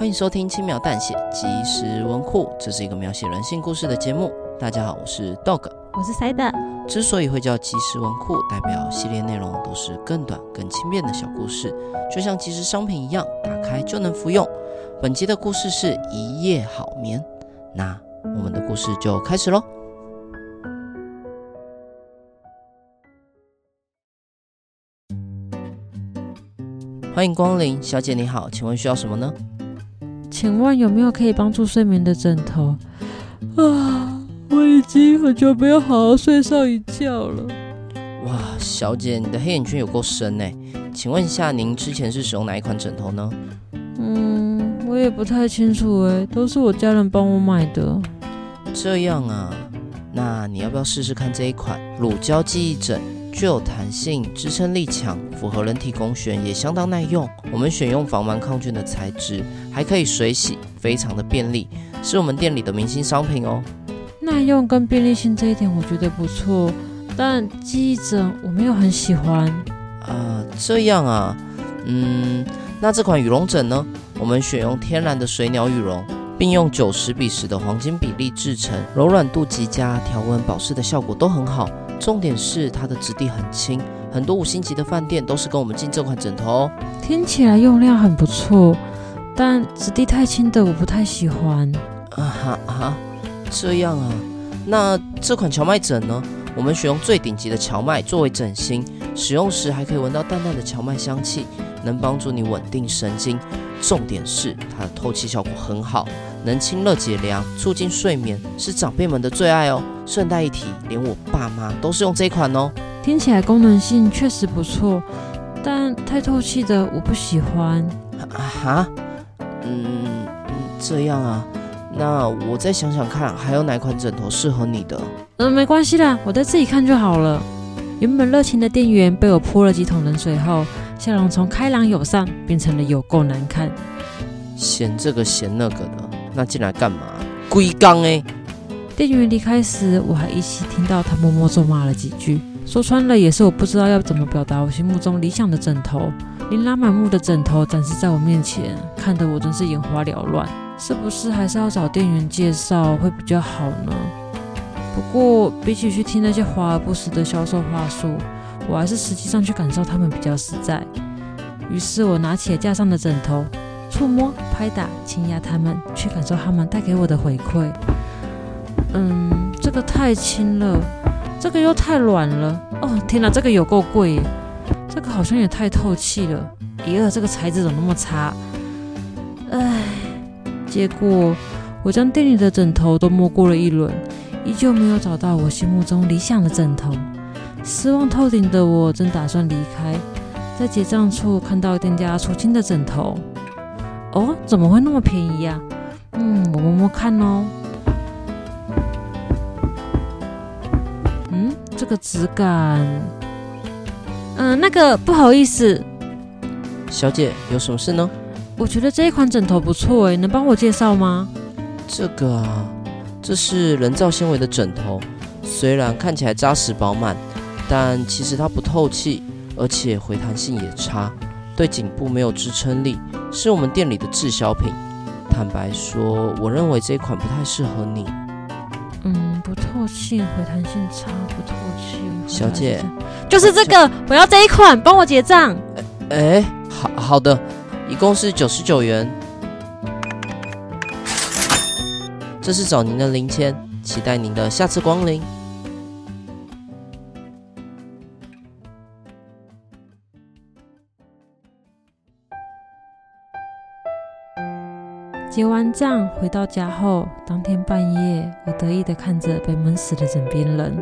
欢迎收听轻描淡写即时文库，这是一个描写人性故事的节目。大家好，我是 Dog，我是 Side。之所以会叫即时文库，代表系列内容都是更短、更轻便的小故事，就像即时商品一样，打开就能服用。本集的故事是一夜好眠，那我们的故事就开始喽。欢迎光临，小姐你好，请问需要什么呢？请问有没有可以帮助睡眠的枕头？啊，我已经很久没有好好睡上一觉了。哇，小姐，你的黑眼圈有够深呢。请问一下，您之前是使用哪一款枕头呢？嗯，我也不太清楚诶，都是我家人帮我买的。这样啊，那你要不要试试看这一款乳胶记忆枕？具有弹性，支撑力强，符合人体工学，也相当耐用。我们选用防螨抗菌的材质，还可以水洗，非常的便利，是我们店里的明星商品哦。耐用跟便利性这一点我觉得不错，但记忆枕我没有很喜欢。啊、呃，这样啊，嗯，那这款羽绒枕呢？我们选用天然的水鸟羽绒，并用九十比十的黄金比例制成，柔软度极佳，条纹保湿的效果都很好。重点是它的质地很轻，很多五星级的饭店都是跟我们进这款枕头哦。听起来用料很不错，但质地太轻的我不太喜欢。啊哈啊，这样啊，那这款荞麦枕呢？我们选用最顶级的荞麦作为枕芯，使用时还可以闻到淡淡的荞麦香气，能帮助你稳定神经。重点是它的透气效果很好，能清热解凉，促进睡眠，是长辈们的最爱哦。顺带一提，连我爸妈都是用这一款哦。听起来功能性确实不错，但太透气的我不喜欢。啊哈，嗯嗯，这样啊，那我再想想看，还有哪款枕头适合你的？嗯，没关系啦，我再自己看就好了。原本热情的店员被我泼了几桶冷水后，笑容从开朗友善变成了有够难看。嫌这个嫌那个的，那进来干嘛？龟缸哎！店员离开时，我还依稀听到他默默咒骂了几句。说穿了，也是我不知道要怎么表达我心目中理想的枕头。琳琅满目的枕头展示在我面前，看得我真是眼花缭乱。是不是还是要找店员介绍会比较好呢？不过比起去听那些华而不实的销售话术，我还是实际上去感受他们比较实在。于是我拿起了架上的枕头，触摸、拍打、轻压它们，去感受它们带给我的回馈。嗯，这个太轻了，这个又太软了。哦，天哪，这个有够贵！这个好像也太透气了。咦，这个材质怎么那么差？唉，结果我将店里的枕头都摸过了一轮，依旧没有找到我心目中理想的枕头。失望透顶的我正打算离开，在结账处看到店家出清的枕头。哦，怎么会那么便宜呀？嗯，我摸摸看哦。嗯这个质感，嗯、呃，那个不好意思，小姐，有什么事呢？我觉得这一款枕头不错诶，能帮我介绍吗？这个啊，这是人造纤维的枕头，虽然看起来扎实饱满，但其实它不透气，而且回弹性也差，对颈部没有支撑力，是我们店里的滞销品。坦白说，我认为这一款不太适合你。嗯，不透气，回弹性差，不透气。小姐，就是这个，我要这一款，帮我结账。哎，好好的，一共是九十九元。这是找您的零钱，期待您的下次光临。结完账回到家后，当天半夜，我得意地看着被闷死的枕边人。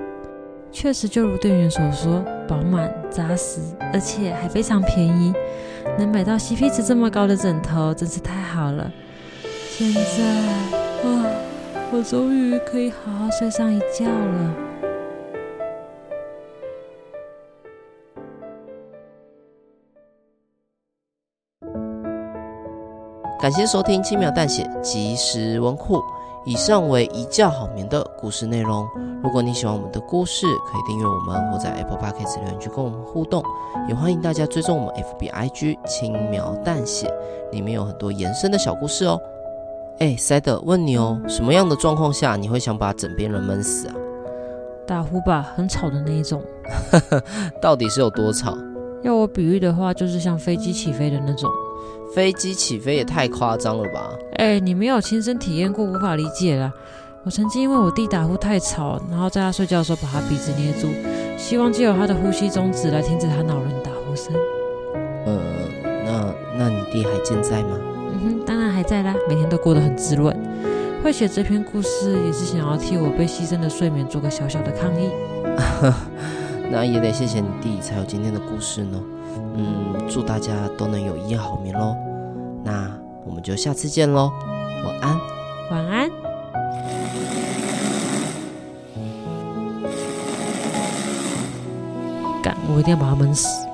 确实，就如店员所说，饱满扎实，而且还非常便宜。能买到 CP 值这么高的枕头，真是太好了。现在，啊，我终于可以好好睡上一觉了。感谢收听轻描淡写即时文库，以上为一觉好眠的故事内容。如果你喜欢我们的故事，可以订阅我们或在 Apple Podcast 留言区跟我们互动。也欢迎大家追踪我们 FB IG 轻描淡写，里面有很多延伸的小故事哦。哎，塞德问你哦，什么样的状况下你会想把枕边人闷死啊？打呼吧，很吵的那一种。到底是有多吵？要我比喻的话，就是像飞机起飞的那种。飞机起飞也太夸张了吧？哎，你没有亲身体验过，无法理解啦。我曾经因为我弟打呼太吵，然后在他睡觉的时候把他鼻子捏住，希望借由他的呼吸中止来停止他恼人打呼声。呃，那那你弟还健在吗？嗯哼，当然还在啦，每天都过得很滋润。会写这篇故事也是想要替我被牺牲的睡眠做个小小的抗议。那也得谢谢你弟才有今天的故事呢。嗯，祝大家都能有一夜好眠喽。那我们就下次见喽，晚安。晚安。干，我一定要把他闷死。